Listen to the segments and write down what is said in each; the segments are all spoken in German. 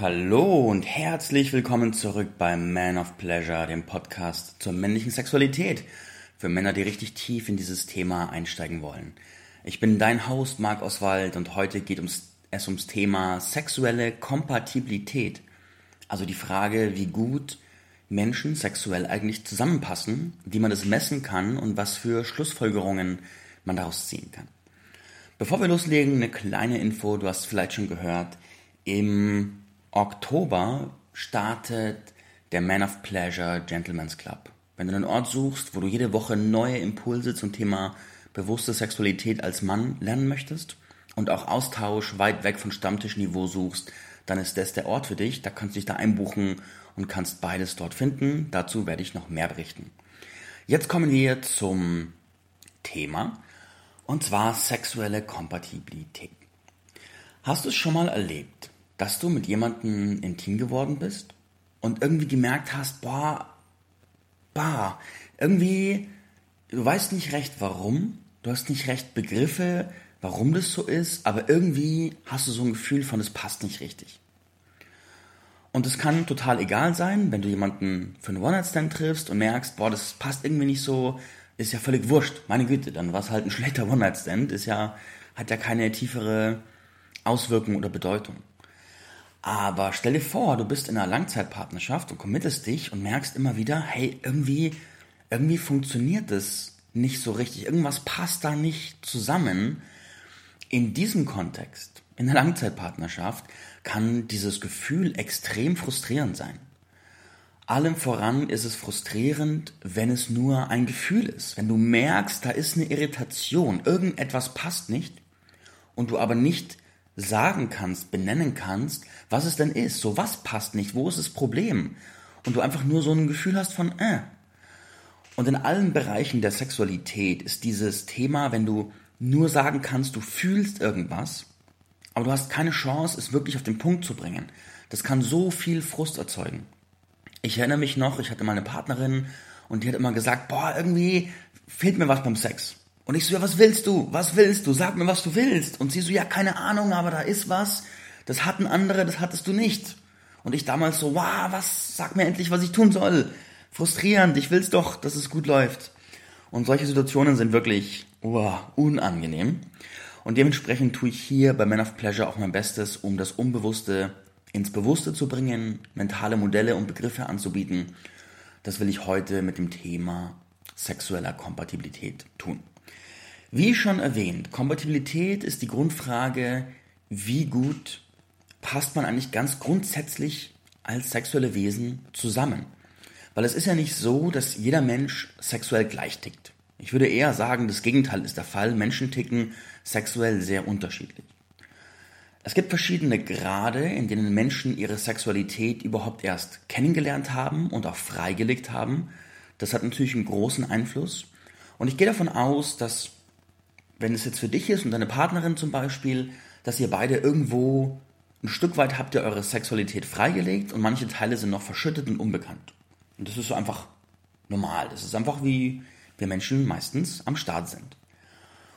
Hallo und herzlich willkommen zurück beim Man of Pleasure, dem Podcast zur männlichen Sexualität für Männer, die richtig tief in dieses Thema einsteigen wollen. Ich bin dein Host Marc Oswald und heute geht es ums Thema sexuelle Kompatibilität. Also die Frage, wie gut Menschen sexuell eigentlich zusammenpassen, wie man das messen kann und was für Schlussfolgerungen man daraus ziehen kann. Bevor wir loslegen, eine kleine Info, du hast vielleicht schon gehört, im Oktober startet der Man of Pleasure Gentleman's Club. Wenn du einen Ort suchst, wo du jede Woche neue Impulse zum Thema bewusste Sexualität als Mann lernen möchtest und auch Austausch weit weg von Stammtischniveau suchst, dann ist das der Ort für dich. Da kannst du dich da einbuchen und kannst beides dort finden. Dazu werde ich noch mehr berichten. Jetzt kommen wir zum Thema und zwar sexuelle Kompatibilität. Hast du es schon mal erlebt, dass du mit jemandem intim geworden bist und irgendwie gemerkt hast, boah, bah, irgendwie, du weißt nicht recht warum, du hast nicht recht Begriffe, warum das so ist, aber irgendwie hast du so ein Gefühl von, es passt nicht richtig. Und es kann total egal sein, wenn du jemanden für einen One-Night-Stand triffst und merkst, boah, das passt irgendwie nicht so, ist ja völlig wurscht. Meine Güte, dann war es halt ein schlechter One-Night-Stand, ist ja, hat ja keine tiefere Auswirkung oder Bedeutung. Aber stell dir vor, du bist in einer Langzeitpartnerschaft und committest dich und merkst immer wieder, hey, irgendwie, irgendwie funktioniert das nicht so richtig. Irgendwas passt da nicht zusammen. In diesem Kontext, in der Langzeitpartnerschaft, kann dieses Gefühl extrem frustrierend sein. Allem voran ist es frustrierend, wenn es nur ein Gefühl ist. Wenn du merkst, da ist eine Irritation, irgendetwas passt nicht und du aber nicht sagen kannst, benennen kannst, was es denn ist. So, was passt nicht? Wo ist das Problem? Und du einfach nur so ein Gefühl hast von, äh. Und in allen Bereichen der Sexualität ist dieses Thema, wenn du nur sagen kannst, du fühlst irgendwas, aber du hast keine Chance, es wirklich auf den Punkt zu bringen. Das kann so viel Frust erzeugen. Ich erinnere mich noch, ich hatte mal eine Partnerin und die hat immer gesagt, boah, irgendwie fehlt mir was beim Sex. Und ich so, ja, was willst du? Was willst du? Sag mir, was du willst. Und sie so, ja, keine Ahnung, aber da ist was. Das hatten andere, das hattest du nicht. Und ich damals so, wow, was? Sag mir endlich, was ich tun soll. Frustrierend, ich will's doch, dass es gut läuft. Und solche Situationen sind wirklich oh, unangenehm. Und dementsprechend tue ich hier bei Men of Pleasure auch mein Bestes, um das Unbewusste ins Bewusste zu bringen, mentale Modelle und Begriffe anzubieten. Das will ich heute mit dem Thema sexueller Kompatibilität tun. Wie schon erwähnt, Kompatibilität ist die Grundfrage, wie gut passt man eigentlich ganz grundsätzlich als sexuelle Wesen zusammen. Weil es ist ja nicht so, dass jeder Mensch sexuell gleich tickt. Ich würde eher sagen, das Gegenteil ist der Fall. Menschen ticken sexuell sehr unterschiedlich. Es gibt verschiedene Grade, in denen Menschen ihre Sexualität überhaupt erst kennengelernt haben und auch freigelegt haben. Das hat natürlich einen großen Einfluss. Und ich gehe davon aus, dass wenn es jetzt für dich ist und deine Partnerin zum Beispiel, dass ihr beide irgendwo ein Stück weit habt ihr eure Sexualität freigelegt und manche Teile sind noch verschüttet und unbekannt. Und das ist so einfach normal. Das ist einfach wie wir Menschen meistens am Start sind.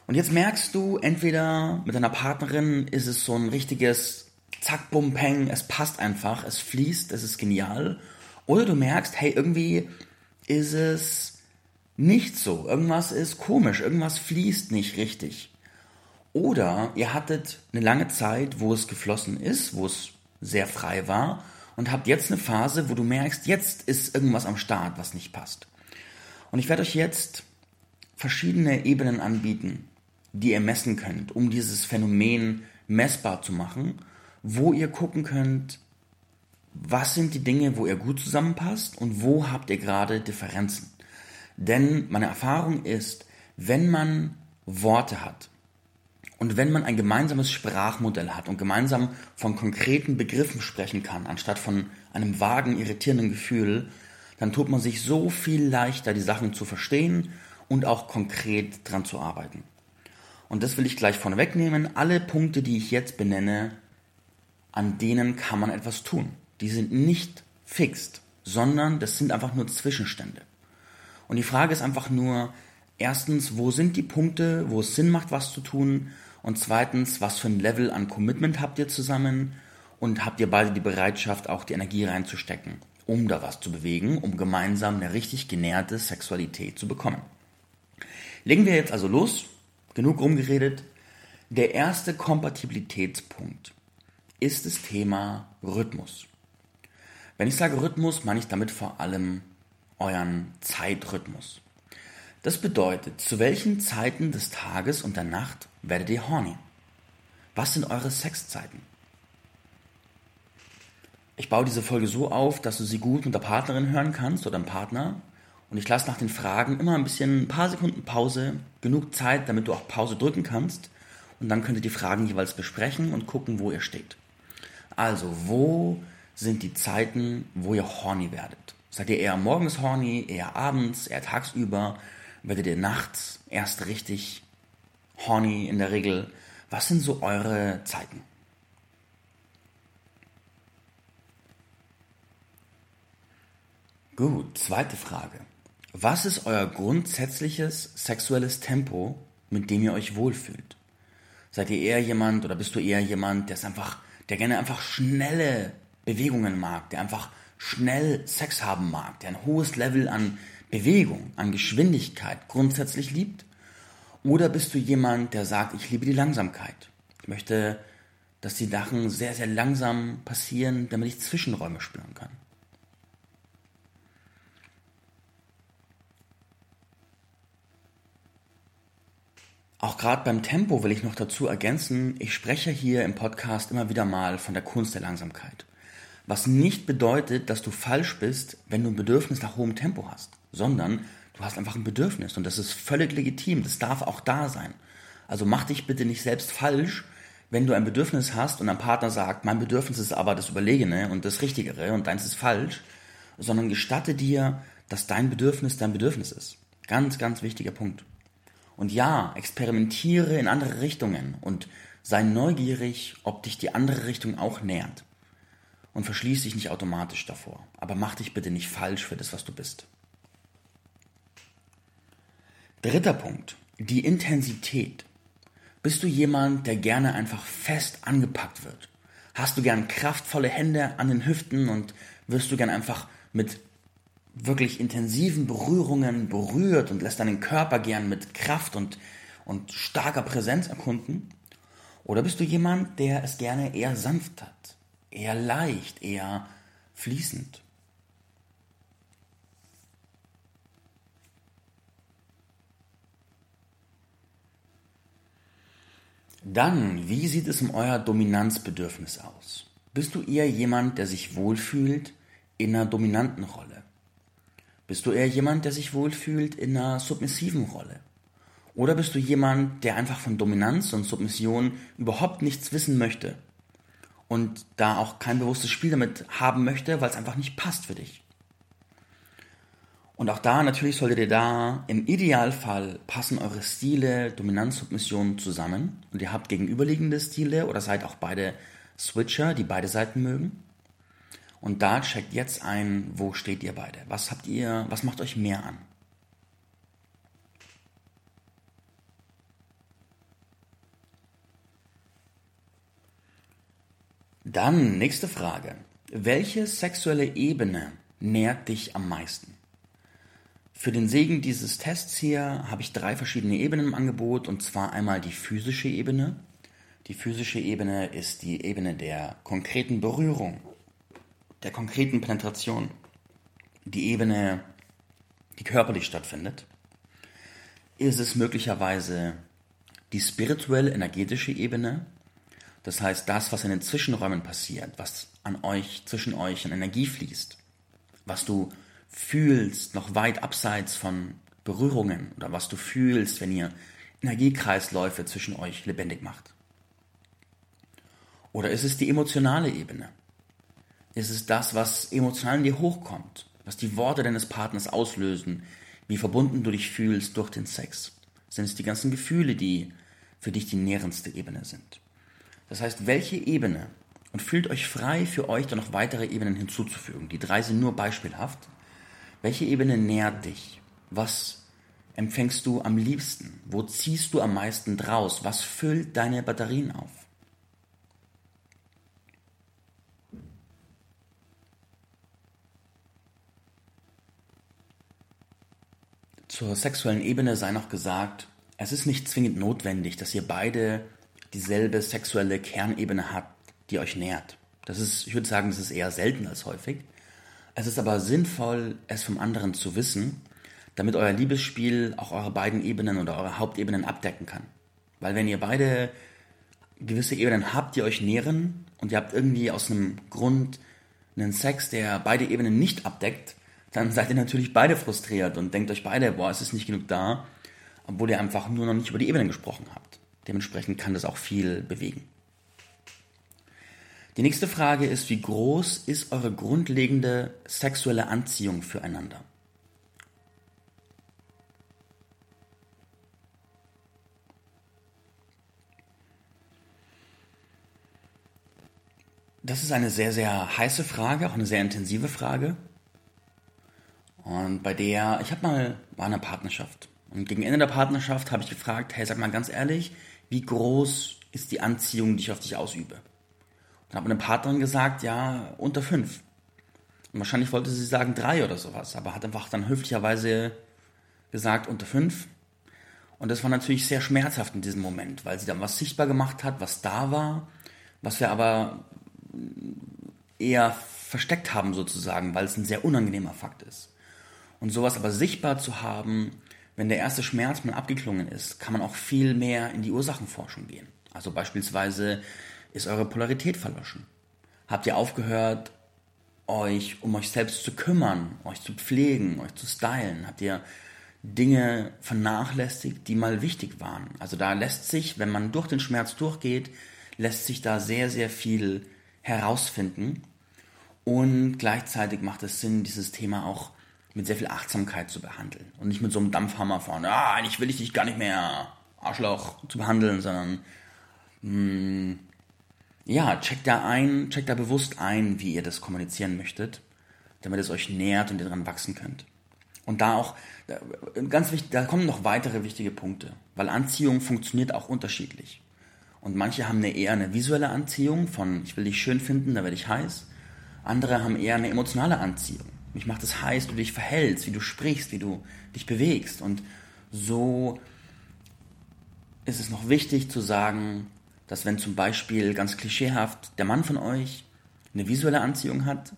Und jetzt merkst du, entweder mit deiner Partnerin ist es so ein richtiges Zack, Bum, Peng, es passt einfach, es fließt, es ist genial. Oder du merkst, hey, irgendwie ist es nicht so. Irgendwas ist komisch, irgendwas fließt nicht richtig. Oder ihr hattet eine lange Zeit, wo es geflossen ist, wo es sehr frei war und habt jetzt eine Phase, wo du merkst, jetzt ist irgendwas am Start, was nicht passt. Und ich werde euch jetzt verschiedene Ebenen anbieten, die ihr messen könnt, um dieses Phänomen messbar zu machen, wo ihr gucken könnt, was sind die Dinge, wo ihr gut zusammenpasst und wo habt ihr gerade Differenzen. Denn meine Erfahrung ist, wenn man Worte hat und wenn man ein gemeinsames Sprachmodell hat und gemeinsam von konkreten Begriffen sprechen kann, anstatt von einem vagen, irritierenden Gefühl, dann tut man sich so viel leichter, die Sachen zu verstehen und auch konkret dran zu arbeiten. Und das will ich gleich vorneweg nehmen. Alle Punkte, die ich jetzt benenne, an denen kann man etwas tun. Die sind nicht fixt, sondern das sind einfach nur Zwischenstände. Und die Frage ist einfach nur, erstens, wo sind die Punkte, wo es Sinn macht, was zu tun? Und zweitens, was für ein Level an Commitment habt ihr zusammen? Und habt ihr beide die Bereitschaft, auch die Energie reinzustecken, um da was zu bewegen, um gemeinsam eine richtig genährte Sexualität zu bekommen? Legen wir jetzt also los. Genug rumgeredet. Der erste Kompatibilitätspunkt ist das Thema Rhythmus. Wenn ich sage Rhythmus, meine ich damit vor allem euren Zeitrhythmus. Das bedeutet, zu welchen Zeiten des Tages und der Nacht werdet ihr horny? Was sind eure Sexzeiten? Ich baue diese Folge so auf, dass du sie gut mit der Partnerin hören kannst oder dem Partner. Und ich lasse nach den Fragen immer ein bisschen, ein paar Sekunden Pause, genug Zeit, damit du auch Pause drücken kannst. Und dann könnt ihr die Fragen jeweils besprechen und gucken, wo ihr steht. Also, wo sind die Zeiten, wo ihr horny werdet? Seid ihr eher morgens horny, eher abends, eher tagsüber? Werdet ihr nachts erst richtig horny in der Regel? Was sind so eure Zeiten? Gut, zweite Frage. Was ist euer grundsätzliches sexuelles Tempo, mit dem ihr euch wohlfühlt? Seid ihr eher jemand oder bist du eher jemand, der es einfach, der gerne einfach schnelle Bewegungen mag, der einfach schnell Sex haben mag, der ein hohes Level an Bewegung, an Geschwindigkeit grundsätzlich liebt? Oder bist du jemand, der sagt, ich liebe die Langsamkeit. Ich möchte, dass die Sachen sehr, sehr langsam passieren, damit ich Zwischenräume spüren kann. Auch gerade beim Tempo will ich noch dazu ergänzen, ich spreche hier im Podcast immer wieder mal von der Kunst der Langsamkeit. Was nicht bedeutet, dass du falsch bist, wenn du ein Bedürfnis nach hohem Tempo hast, sondern du hast einfach ein Bedürfnis und das ist völlig legitim, das darf auch da sein. Also mach dich bitte nicht selbst falsch, wenn du ein Bedürfnis hast und dein Partner sagt, mein Bedürfnis ist aber das Überlegene und das Richtigere und deins ist falsch, sondern gestatte dir, dass dein Bedürfnis dein Bedürfnis ist. Ganz, ganz wichtiger Punkt. Und ja, experimentiere in andere Richtungen und sei neugierig, ob dich die andere Richtung auch nährt. Und verschließ dich nicht automatisch davor. Aber mach dich bitte nicht falsch für das, was du bist. Dritter Punkt. Die Intensität. Bist du jemand, der gerne einfach fest angepackt wird? Hast du gern kraftvolle Hände an den Hüften und wirst du gern einfach mit wirklich intensiven Berührungen berührt und lässt deinen Körper gern mit Kraft und, und starker Präsenz erkunden? Oder bist du jemand, der es gerne eher sanft hat, eher leicht, eher fließend? Dann, wie sieht es um euer Dominanzbedürfnis aus? Bist du eher jemand, der sich wohlfühlt in einer dominanten Rolle? Bist du eher jemand, der sich wohlfühlt in einer submissiven Rolle? Oder bist du jemand, der einfach von Dominanz und Submission überhaupt nichts wissen möchte und da auch kein bewusstes Spiel damit haben möchte, weil es einfach nicht passt für dich? Und auch da natürlich solltet ihr da im Idealfall passen eure Stile Dominanz, Submission zusammen und ihr habt gegenüberliegende Stile oder seid auch beide Switcher, die beide Seiten mögen. Und da checkt jetzt ein, wo steht ihr beide? Was habt ihr, was macht euch mehr an? Dann nächste Frage. Welche sexuelle Ebene nährt dich am meisten? Für den Segen dieses Tests hier habe ich drei verschiedene Ebenen im Angebot und zwar einmal die physische Ebene. Die physische Ebene ist die Ebene der konkreten Berührung, der konkreten Penetration, die Ebene, die körperlich stattfindet, ist es möglicherweise die spirituell-energetische Ebene, das heißt das, was in den Zwischenräumen passiert, was an euch, zwischen euch in Energie fließt, was du fühlst, noch weit abseits von Berührungen oder was du fühlst, wenn ihr Energiekreisläufe zwischen euch lebendig macht. Oder ist es die emotionale Ebene? ist es das, was emotional in dir hochkommt, was die Worte deines Partners auslösen, wie verbunden du dich fühlst durch den Sex. Sind es die ganzen Gefühle, die für dich die nährendste Ebene sind. Das heißt, welche Ebene? Und fühlt euch frei, für euch dann noch weitere Ebenen hinzuzufügen. Die drei sind nur beispielhaft. Welche Ebene nährt dich? Was empfängst du am liebsten? Wo ziehst du am meisten draus? Was füllt deine Batterien auf? Zur sexuellen Ebene sei noch gesagt, es ist nicht zwingend notwendig, dass ihr beide dieselbe sexuelle Kernebene habt, die euch nährt. Das ist, ich würde sagen, das ist eher selten als häufig. Es ist aber sinnvoll, es vom anderen zu wissen, damit euer Liebesspiel auch eure beiden Ebenen oder eure Hauptebenen abdecken kann. Weil wenn ihr beide gewisse Ebenen habt, die euch nähren und ihr habt irgendwie aus einem Grund einen Sex, der beide Ebenen nicht abdeckt, dann seid ihr natürlich beide frustriert und denkt euch beide, boah, es ist nicht genug da, obwohl ihr einfach nur noch nicht über die Ebenen gesprochen habt. Dementsprechend kann das auch viel bewegen. Die nächste Frage ist, wie groß ist eure grundlegende sexuelle Anziehung füreinander? Das ist eine sehr, sehr heiße Frage, auch eine sehr intensive Frage. Und bei der, ich habe mal, war in einer Partnerschaft. Und gegen Ende der Partnerschaft habe ich gefragt, hey, sag mal ganz ehrlich, wie groß ist die Anziehung, die ich auf dich ausübe? Und dann hat meine Partnerin gesagt, ja, unter fünf. Und wahrscheinlich wollte sie sagen drei oder sowas, aber hat einfach dann höflicherweise gesagt, unter fünf. Und das war natürlich sehr schmerzhaft in diesem Moment, weil sie dann was sichtbar gemacht hat, was da war, was wir aber eher versteckt haben sozusagen, weil es ein sehr unangenehmer Fakt ist. Und sowas aber sichtbar zu haben, wenn der erste Schmerz mal abgeklungen ist, kann man auch viel mehr in die Ursachenforschung gehen. Also beispielsweise ist eure Polarität verloschen. Habt ihr aufgehört, euch um euch selbst zu kümmern, euch zu pflegen, euch zu stylen? Habt ihr Dinge vernachlässigt, die mal wichtig waren? Also da lässt sich, wenn man durch den Schmerz durchgeht, lässt sich da sehr, sehr viel herausfinden. Und gleichzeitig macht es Sinn, dieses Thema auch mit sehr viel Achtsamkeit zu behandeln. Und nicht mit so einem Dampfhammer vorne, ah, eigentlich will ich dich gar nicht mehr Arschloch zu behandeln, sondern mh, hm, ja, checkt da ein, checkt da bewusst ein, wie ihr das kommunizieren möchtet, damit es euch nährt und ihr daran wachsen könnt. Und da auch, ganz wichtig, da kommen noch weitere wichtige Punkte, weil Anziehung funktioniert auch unterschiedlich. Und manche haben eine, eher eine visuelle Anziehung von, ich will dich schön finden, da werde ich heiß. Andere haben eher eine emotionale Anziehung. Mich macht es heiß, wie du dich verhältst, wie du sprichst, wie du dich bewegst. Und so ist es noch wichtig zu sagen, dass wenn zum Beispiel ganz klischeehaft der Mann von euch eine visuelle Anziehung hat,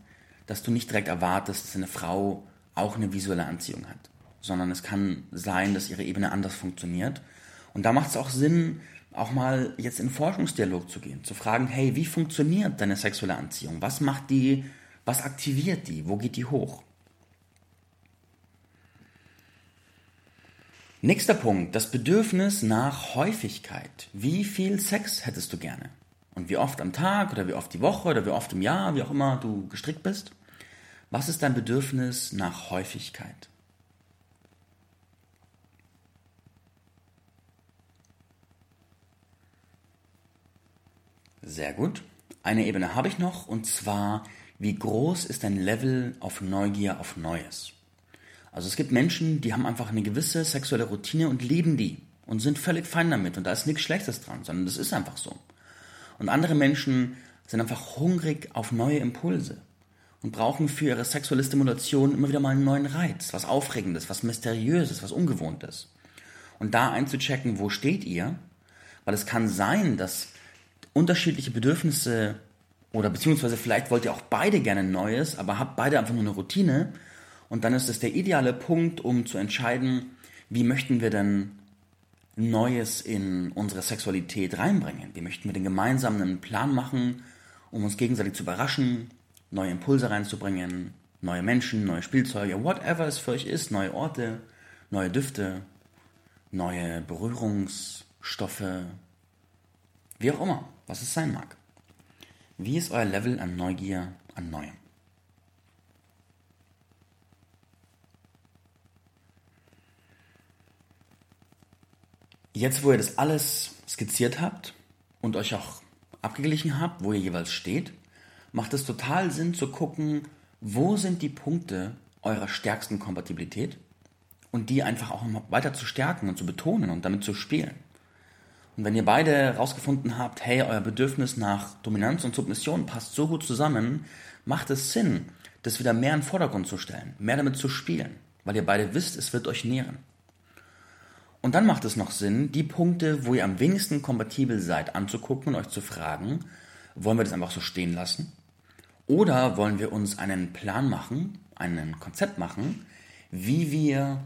dass du nicht direkt erwartest, dass eine Frau auch eine visuelle Anziehung hat, sondern es kann sein, dass ihre Ebene anders funktioniert. Und da macht es auch Sinn, auch mal jetzt in Forschungsdialog zu gehen, zu fragen, hey, wie funktioniert deine sexuelle Anziehung? Was macht die, was aktiviert die? Wo geht die hoch? Nächster Punkt, das Bedürfnis nach Häufigkeit. Wie viel Sex hättest du gerne? Und wie oft am Tag oder wie oft die Woche oder wie oft im Jahr, wie auch immer du gestrickt bist? Was ist dein Bedürfnis nach Häufigkeit? Sehr gut. Eine Ebene habe ich noch und zwar, wie groß ist dein Level auf Neugier auf Neues? Also es gibt Menschen, die haben einfach eine gewisse sexuelle Routine und leben die und sind völlig fein damit und da ist nichts Schlechtes dran, sondern das ist einfach so. Und andere Menschen sind einfach hungrig auf neue Impulse und brauchen für ihre sexuelle Stimulation immer wieder mal einen neuen Reiz, was Aufregendes, was Mysteriöses, was Ungewohntes. Und da einzuchecken, wo steht ihr, weil es kann sein, dass unterschiedliche Bedürfnisse oder beziehungsweise vielleicht wollt ihr auch beide gerne Neues, aber habt beide einfach nur eine Routine und dann ist es der ideale Punkt, um zu entscheiden, wie möchten wir denn Neues in unsere Sexualität reinbringen? Wie möchten wir den gemeinsamen Plan machen, um uns gegenseitig zu überraschen, neue Impulse reinzubringen, neue Menschen, neue Spielzeuge, whatever es für euch ist, neue Orte, neue Düfte, neue Berührungsstoffe, wie auch immer was es sein mag. Wie ist euer Level an Neugier an Neuem? Jetzt, wo ihr das alles skizziert habt und euch auch abgeglichen habt, wo ihr jeweils steht, macht es total Sinn zu gucken, wo sind die Punkte eurer stärksten Kompatibilität und die einfach auch weiter zu stärken und zu betonen und damit zu spielen. Und wenn ihr beide herausgefunden habt, hey, euer Bedürfnis nach Dominanz und Submission passt so gut zusammen, macht es Sinn, das wieder mehr in den Vordergrund zu stellen, mehr damit zu spielen, weil ihr beide wisst, es wird euch nähren. Und dann macht es noch Sinn, die Punkte, wo ihr am wenigsten kompatibel seid, anzugucken und euch zu fragen, wollen wir das einfach so stehen lassen? Oder wollen wir uns einen Plan machen, ein Konzept machen, wie wir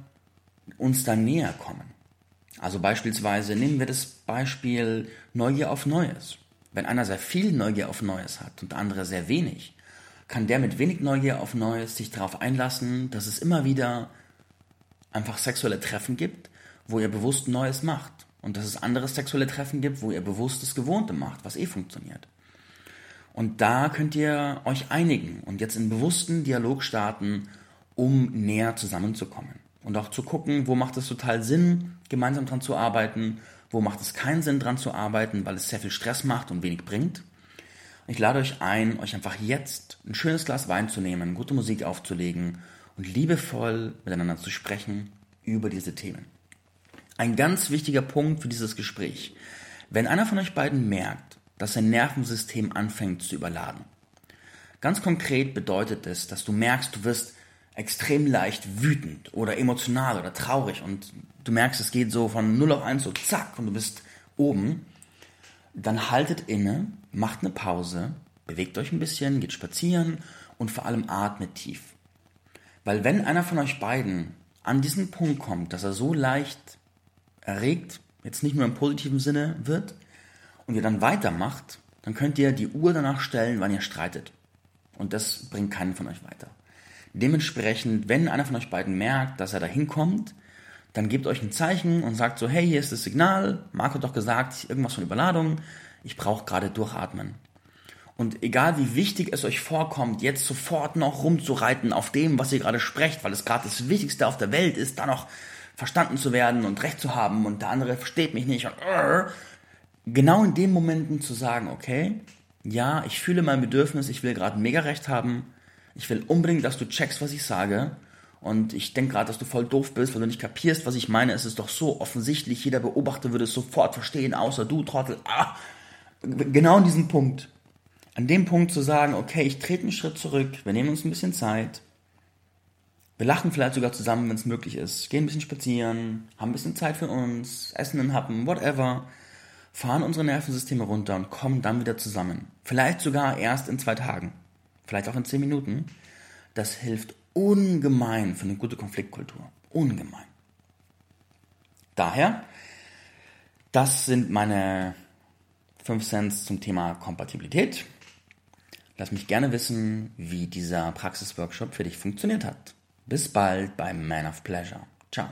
uns da näher kommen? Also beispielsweise nehmen wir das Beispiel Neugier auf Neues. Wenn einer sehr viel Neugier auf Neues hat und der andere sehr wenig, kann der mit wenig Neugier auf Neues sich darauf einlassen, dass es immer wieder einfach sexuelle Treffen gibt, wo ihr bewusst Neues macht. Und dass es andere sexuelle Treffen gibt, wo ihr bewusst das Gewohnte macht, was eh funktioniert. Und da könnt ihr euch einigen und jetzt in bewussten Dialog starten, um näher zusammenzukommen. Und auch zu gucken, wo macht es total Sinn, gemeinsam dran zu arbeiten, wo macht es keinen Sinn dran zu arbeiten, weil es sehr viel Stress macht und wenig bringt. Ich lade euch ein, euch einfach jetzt ein schönes Glas Wein zu nehmen, gute Musik aufzulegen und liebevoll miteinander zu sprechen über diese Themen. Ein ganz wichtiger Punkt für dieses Gespräch. Wenn einer von euch beiden merkt, dass sein Nervensystem anfängt zu überladen. Ganz konkret bedeutet es, dass du merkst, du wirst extrem leicht wütend oder emotional oder traurig und du merkst, es geht so von 0 auf 1 so zack und du bist oben, dann haltet inne, macht eine Pause, bewegt euch ein bisschen, geht spazieren und vor allem atmet tief. Weil wenn einer von euch beiden an diesen Punkt kommt, dass er so leicht erregt, jetzt nicht nur im positiven Sinne wird, und ihr dann weitermacht, dann könnt ihr die Uhr danach stellen, wann ihr streitet. Und das bringt keinen von euch weiter. Dementsprechend, wenn einer von euch beiden merkt, dass er da hinkommt, dann gebt euch ein Zeichen und sagt so, hey, hier ist das Signal, Marco hat doch gesagt, irgendwas von Überladung, ich brauche gerade durchatmen. Und egal wie wichtig es euch vorkommt, jetzt sofort noch rumzureiten auf dem, was ihr gerade sprecht, weil es gerade das Wichtigste auf der Welt ist, da noch verstanden zu werden und recht zu haben und der andere versteht mich nicht und uh, genau in den Momenten zu sagen, okay, ja, ich fühle mein Bedürfnis, ich will gerade mega recht haben, ich will unbedingt, dass du checkst, was ich sage und ich denke gerade, dass du voll doof bist, weil du nicht kapierst, was ich meine. Es ist doch so offensichtlich, jeder Beobachter würde es sofort verstehen, außer du, Trottel. Ah, genau in diesem Punkt. An dem Punkt zu sagen, okay, ich trete einen Schritt zurück, wir nehmen uns ein bisschen Zeit. Wir lachen vielleicht sogar zusammen, wenn es möglich ist. Gehen ein bisschen spazieren, haben ein bisschen Zeit für uns, essen einen Happen, whatever. Fahren unsere Nervensysteme runter und kommen dann wieder zusammen. Vielleicht sogar erst in zwei Tagen. Vielleicht auch in zehn Minuten. Das hilft ungemein für eine gute Konfliktkultur. Ungemein. Daher, das sind meine 5 Cents zum Thema Kompatibilität. Lass mich gerne wissen, wie dieser Praxisworkshop für dich funktioniert hat. Bis bald beim Man of Pleasure. Ciao.